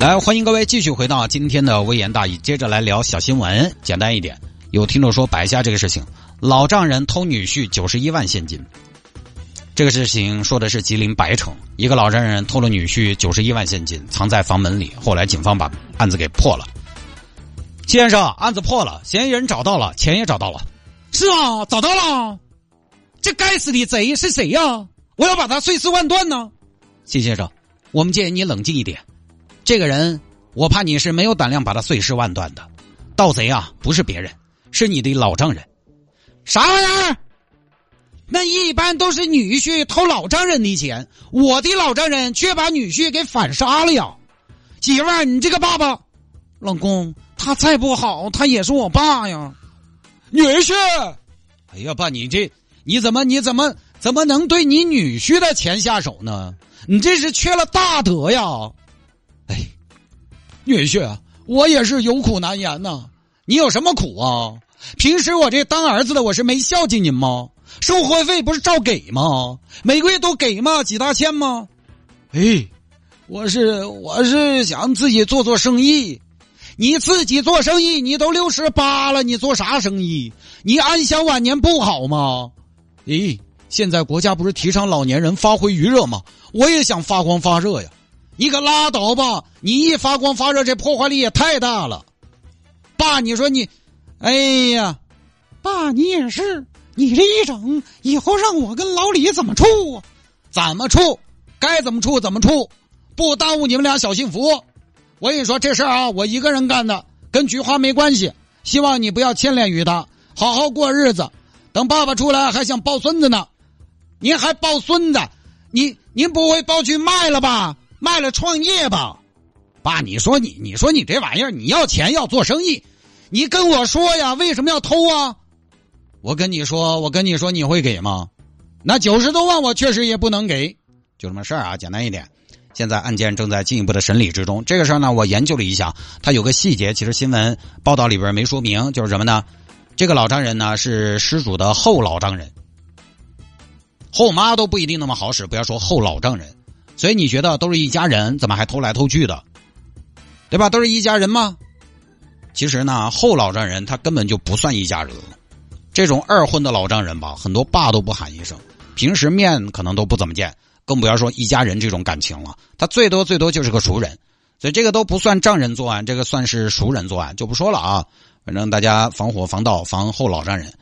来，欢迎各位继续回到今天的微言大义，接着来聊小新闻。简单一点，有听众说白瞎这个事情：老丈人偷女婿九十一万现金。这个事情说的是吉林白城，一个老丈人偷了女婿九十一万现金，藏在房门里。后来警方把案子给破了。先生，案子破了，嫌疑人找到了，钱也找到了。是啊，找到了。这该死的贼是谁呀？我要把他碎尸万段呢。谢先生，我们建议你冷静一点。这个人，我怕你是没有胆量把他碎尸万段的。盗贼啊，不是别人，是你的老丈人。啥玩意儿？那一般都是女婿偷老丈人的钱，我的老丈人却把女婿给反杀了呀！媳妇儿，你这个爸爸，老公，他再不好，他也是我爸呀。女婿，哎呀，爸，你这你怎么你怎么怎么能对你女婿的钱下手呢？你这是缺了大德呀！哎，女婿，我也是有苦难言呐。你有什么苦啊？平时我这当儿子的，我是没孝敬您吗？生活费不是照给吗？每个月都给吗？几大千吗？哎，我是我是想自己做做生意。你自己做生意，你都六十八了，你做啥生意？你安享晚年不好吗？咦，现在国家不是提倡老年人发挥余热吗？我也想发光发热呀。你可拉倒吧！你一发光发热，这破坏力也太大了。爸，你说你，哎呀，爸，你也是，你这一整，以后让我跟老李怎么处啊？怎么处？该怎么处怎么处，不耽误你们俩小幸福。我跟你说这事儿啊，我一个人干的，跟菊花没关系。希望你不要牵连于他，好好过日子。等爸爸出来还想抱孙子呢，您还抱孙子？你您不会抱去卖了吧？卖了创业吧，爸，你说你，你说你这玩意儿，你要钱要做生意，你跟我说呀，为什么要偷啊？我跟你说，我跟你说，你会给吗？那九十多万我确实也不能给，就这么事儿啊，简单一点。现在案件正在进一步的审理之中。这个事儿呢，我研究了一下，它有个细节，其实新闻报道里边没说明，就是什么呢？这个老丈人呢是失主的后老丈人，后妈都不一定那么好使，不要说后老丈人。所以你觉得都是一家人，怎么还偷来偷去的，对吧？都是一家人吗？其实呢，后老丈人他根本就不算一家人了。这种二婚的老丈人吧，很多爸都不喊一声，平时面可能都不怎么见，更不要说一家人这种感情了。他最多最多就是个熟人，所以这个都不算丈人作案，这个算是熟人作案，就不说了啊。反正大家防火防盗防后老丈人。